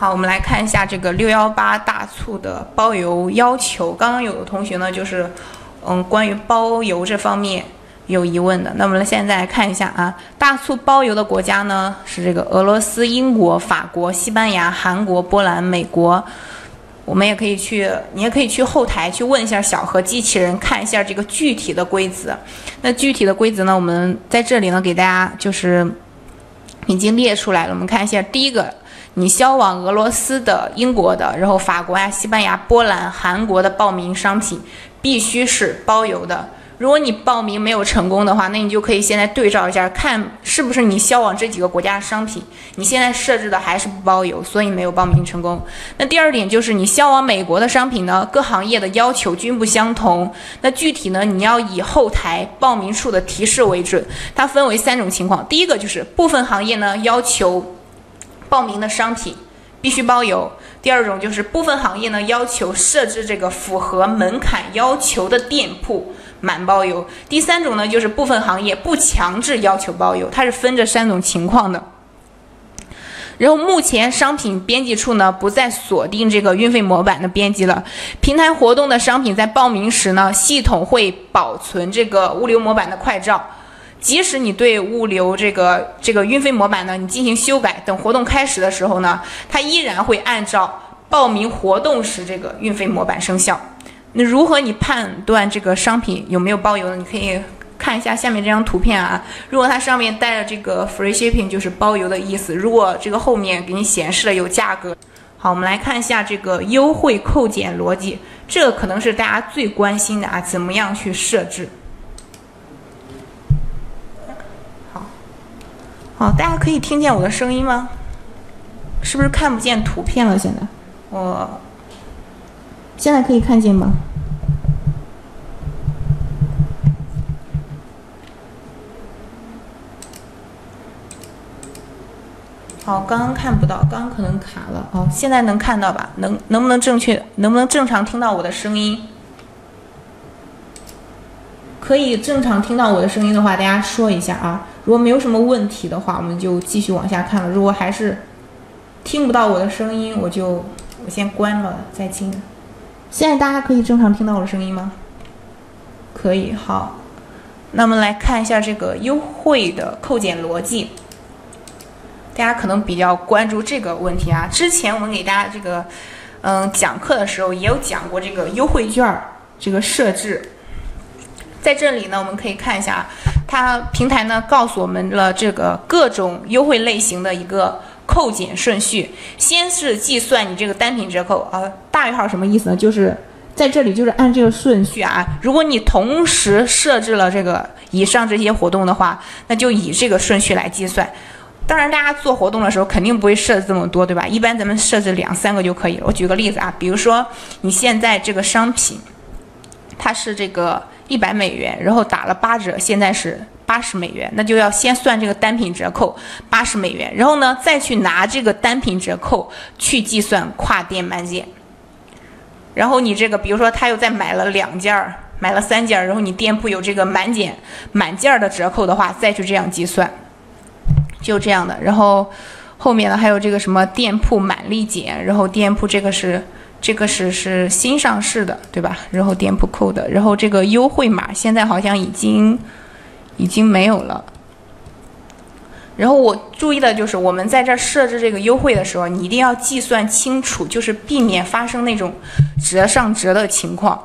好，我们来看一下这个六幺八大促的包邮要求。刚刚有的同学呢，就是嗯，关于包邮这方面有疑问的。那我们现在来看一下啊，大促包邮的国家呢是这个俄罗斯、英国、法国、西班牙、韩国、波兰、美国。我们也可以去，你也可以去后台去问一下小何机器人，看一下这个具体的规则。那具体的规则呢，我们在这里呢给大家就是已经列出来了。我们看一下第一个。你销往俄罗斯的、英国的，然后法国呀、西班牙、波兰、韩国的报名商品，必须是包邮的。如果你报名没有成功的话，那你就可以现在对照一下，看是不是你销往这几个国家的商品，你现在设置的还是不包邮，所以没有报名成功。那第二点就是你销往美国的商品呢，各行业的要求均不相同。那具体呢，你要以后台报名处的提示为准。它分为三种情况，第一个就是部分行业呢要求。报名的商品必须包邮。第二种就是部分行业呢要求设置这个符合门槛要求的店铺满包邮。第三种呢就是部分行业不强制要求包邮，它是分这三种情况的。然后目前商品编辑处呢不再锁定这个运费模板的编辑了，平台活动的商品在报名时呢系统会保存这个物流模板的快照。即使你对物流这个这个运费模板呢，你进行修改，等活动开始的时候呢，它依然会按照报名活动时这个运费模板生效。那如何你判断这个商品有没有包邮呢？你可以看一下下面这张图片啊。如果它上面带着这个 free shipping，就是包邮的意思。如果这个后面给你显示了有价格，好，我们来看一下这个优惠扣减逻辑，这可能是大家最关心的啊，怎么样去设置？好，大家可以听见我的声音吗？是不是看不见图片了？现在，我现在可以看见吗？好，刚刚看不到，刚刚可能卡了。好，现在能看到吧？能能不能正确？能不能正常听到我的声音？可以正常听到我的声音的话，大家说一下啊。如果没有什么问题的话，我们就继续往下看了。如果还是听不到我的声音，我就我先关了再听。现在大家可以正常听到我的声音吗？可以，好。那么来看一下这个优惠的扣减逻辑。大家可能比较关注这个问题啊。之前我们给大家这个嗯讲课的时候也有讲过这个优惠券这个设置。在这里呢，我们可以看一下。它平台呢告诉我们了这个各种优惠类型的一个扣减顺序，先是计算你这个单品折扣啊，大于号什么意思呢？就是在这里就是按这个顺序啊，如果你同时设置了这个以上这些活动的话，那就以这个顺序来计算。当然，大家做活动的时候肯定不会设置这么多，对吧？一般咱们设置两三个就可以了。我举个例子啊，比如说你现在这个商品，它是这个。一百美元，然后打了八折，现在是八十美元，那就要先算这个单品折扣八十美元，然后呢再去拿这个单品折扣去计算跨店满减。然后你这个，比如说他又再买了两件儿，买了三件儿，然后你店铺有这个满减满件儿的折扣的话，再去这样计算，就这样的。然后后面呢还有这个什么店铺满立减，然后店铺这个是。这个是是新上市的，对吧？然后店铺扣的，然后这个优惠码现在好像已经已经没有了。然后我注意的就是，我们在这设置这个优惠的时候，你一定要计算清楚，就是避免发生那种折上折的情况。